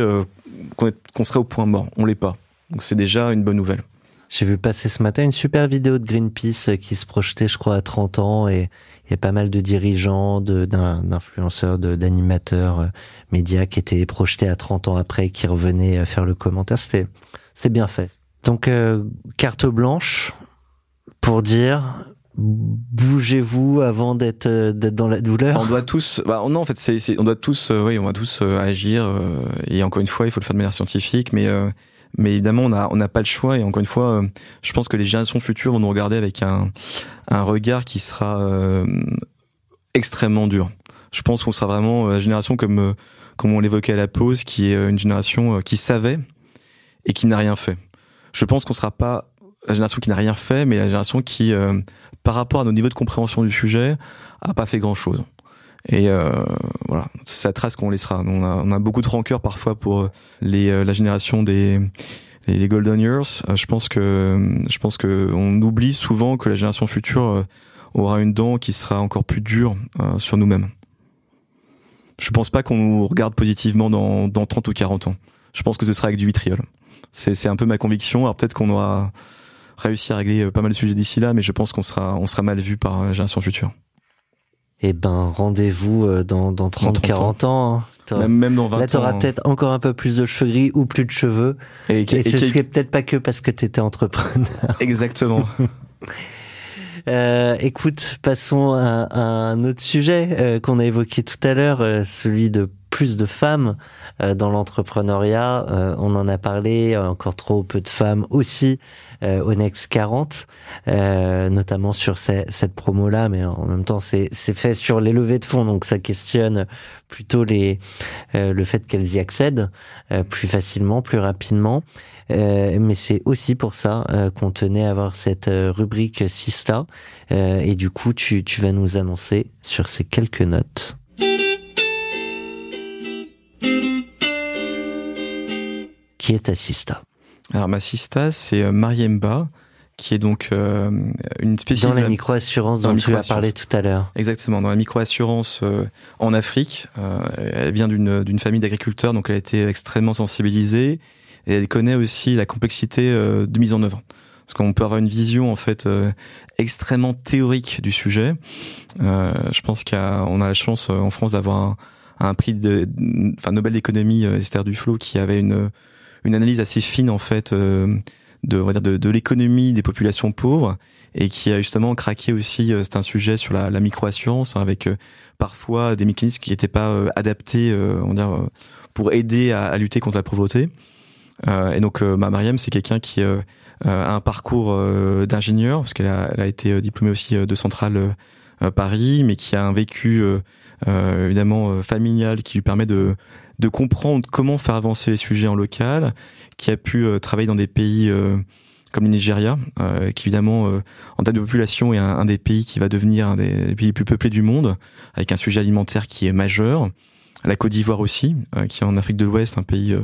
qu'on serait au point mort. On l'est pas. Donc c'est déjà une bonne nouvelle. J'ai vu passer ce matin une super vidéo de Greenpeace euh, qui se projetait, je crois, à 30 ans et il y a pas mal de dirigeants, d'influenceurs, de- d'animateurs euh, médias qui étaient projetés à 30 ans après et qui revenaient euh, faire le commentaire. C'était, c'est bien fait. Donc, carte blanche pour dire, bougez-vous avant d'être, d'être dans la douleur. On doit tous, bah non en fait c'est, on doit tous, oui on doit tous agir et encore une fois il faut le faire de manière scientifique, mais mais évidemment on a on n'a pas le choix et encore une fois euh, je pense que les générations futures vont nous regarder avec un un regard qui sera euh, extrêmement dur. Je pense qu'on sera vraiment euh, la génération comme euh, comme on l'évoquait à la pause, qui est une génération qui savait et qui n'a rien fait. Je pense qu'on sera pas la génération qui n'a rien fait, mais la génération qui, euh, par rapport à nos niveaux de compréhension du sujet, a pas fait grand chose. Et euh, voilà, c'est la trace qu'on laissera. On a, on a beaucoup de rancœur parfois pour les, euh, la génération des les, Golden Years. Euh, je pense que je pense que on oublie souvent que la génération future euh, aura une dent qui sera encore plus dure euh, sur nous-mêmes. Je pense pas qu'on nous regarde positivement dans, dans 30 ou 40 ans. Je pense que ce sera avec du vitriol. C'est un peu ma conviction. Alors peut-être qu'on aura réussi à régler euh, pas mal de sujets d'ici là, mais je pense qu'on sera on sera mal vu par la génération future. Eh ben, rendez-vous euh, dans, dans 30, 30 ans. 40 ans. hein. Même, même dans 20 Là, t'auras peut-être encore un peu plus de cheveux gris ou plus de cheveux. Et, Et, et- ce serait peut-être pas que parce que t'étais entrepreneur. exactement. Euh, écoute, passons à, à un autre sujet euh, qu'on a évoqué tout à l'heure, euh, celui de plus de femmes euh, dans l'entrepreneuriat. Euh, on en a parlé, encore trop peu de femmes aussi euh, au Next 40, euh, notamment sur ces- cette promo-là, mais en même temps c'est fait sur les levées de fonds, donc ça questionne plutôt les euh, le fait qu'elles y accèdent euh, plus facilement, plus rapidement. Euh, mais c'est aussi pour ça euh, qu'on tenait à avoir cette euh, rubrique Sista. Euh, et du coup, tu, tu vas nous annoncer sur ces quelques notes. Qui est ta Sista Alors ma sista, c'est euh, Mariemba, qui est donc euh, une spécialiste Dans de la micro-assurance dont la tu as parlé tout à l'heure. Exactement, dans la micro-assurance euh, en Afrique. Euh, elle vient d'une d'une famille d'agriculteurs, donc elle a été extrêmement sensibilisée et elle connaît aussi la complexité euh, de mise en œuvre. Parce qu'on peut avoir une vision en fait euh, extrêmement théorique du sujet. Euh, je pense qu'on a, a la chance euh, en France d'avoir un, un prix de, enfin Nobel d'économie, Esther Duflo, qui avait une une analyse assez fine en fait euh, de l'économie des populations pauvres et qui a justement craqué aussi euh, c'est un sujet sur la, la micro-assurance hein, avec euh, parfois des mécanismes qui n'étaient pas adaptés on va dire pour aider à, lutter contre la pauvreté. Et donc euh, bah, Mariam c'est quelqu'un qui a un parcours d'ingénieur parce qu'elle a, été diplômée aussi de Centrale Paris mais qui a un vécu évidemment familial qui lui permet de de comprendre comment faire avancer les sujets en local, qui a pu euh, travailler dans des pays euh, comme le Nigeria, euh, qui évidemment, euh, en termes de population, est un, des pays qui va devenir un des pays les plus peuplés du monde, avec un sujet alimentaire qui est majeur. La Côte d'Ivoire aussi, euh, qui est en Afrique de l'Ouest, un pays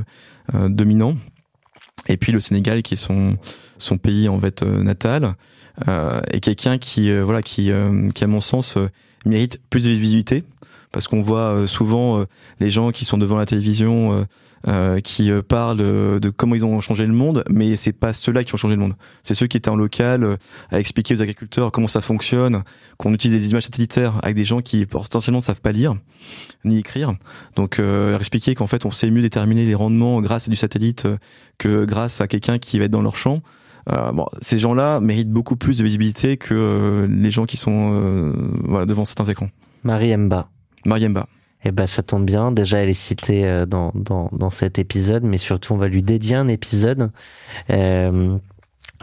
euh, dominant. Et puis le Sénégal, qui est son son pays en fait natal, et quelqu'un qui voilà qui qui à mon sens mérite plus de visibilité parce qu'on voit euh, souvent euh, les gens qui sont devant la télévision euh, qui parlent de comment ils ont changé le monde, mais c'est pas ceux-là qui ont changé le monde. C'est ceux qui étaient en local à expliquer aux agriculteurs comment ça fonctionne, qu'on utilise des images satellitaires avec des gens qui potentiellement ne savent pas lire ni écrire. Donc euh, leur expliquer qu'en fait on sait mieux déterminer les rendements grâce à du satellite que grâce à quelqu'un qui va être dans leur champ. Euh, bon, ces gens-là méritent beaucoup plus de visibilité que euh, les gens qui sont euh, voilà, devant certains écrans. Marie Mba. Mariemba. Eh ben, ça tombe bien. Déjà, elle est citée euh, dans, dans, dans cet épisode, mais surtout, on va lui dédier un épisode. Euh,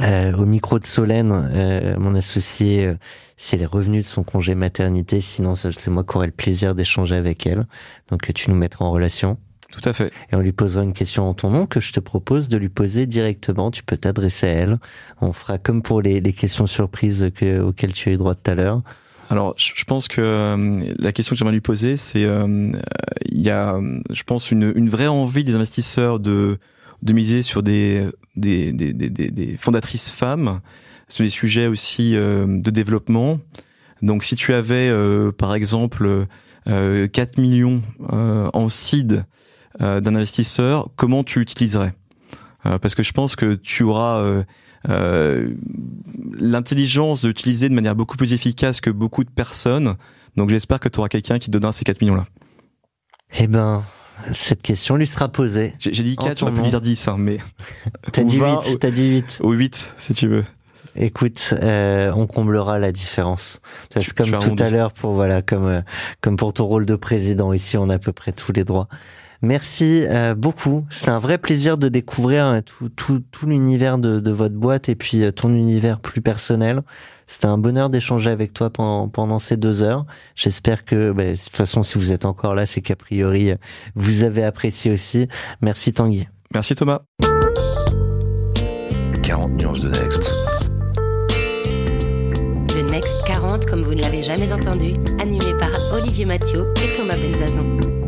euh, au micro de Solène, euh, mon associé, euh, si elle est revenue de son congé maternité, sinon c'est moi qui aurai le plaisir d'échanger avec elle. Donc, tu nous mettras en relation Tout à fait. et on lui posera une question en ton nom que je te propose de lui poser directement. Tu peux t'adresser à elle. On fera comme pour les, les questions surprises que, auxquelles tu as eu droit tout à l'heure. Alors, je pense que euh, la question que j'aimerais lui poser, c'est euh, il y a, je pense, une, vraie envie des investisseurs de de miser sur des des, des, fondatrices femmes, sur des sujets aussi euh, de développement. Donc, si tu avais, euh, par exemple, euh, 4 millions en seed d'un investisseur, comment tu l'utiliserais? Parce que je pense que tu auras l'intelligence de l'utiliser de manière beaucoup plus efficace que beaucoup de personnes. Donc j'espère que tu auras quelqu'un qui te donnera ces 4 millions-là. Eh ben, cette question lui sera posée. J'ai dit En 4, ton j'aurais pu dire 10, hein, mais T'as Ou dit vingt, 8, ou- t'as dit 8. au 8, si tu veux. Écoute, euh, on comblera la différence. Comme tout à l'heure pour voilà, comme euh, comme pour ton rôle de président ici, on a à peu près tous les droits. Merci euh, beaucoup. C'est un vrai plaisir de découvrir euh, tout, tout, tout l'univers de, de, votre boîte et puis euh, ton univers plus personnel. C'était un bonheur d'échanger avec toi pendant, pendant ces deux heures. J'espère que, bah, de toute façon, si vous êtes encore là, c'est qu'a priori, vous avez apprécié aussi. Merci Tanguy. Merci Thomas. 40 nuances de Next. Le Next 40, comme vous ne l'avez jamais entendu, animé par Olivier Mathieu et Thomas Benzazon.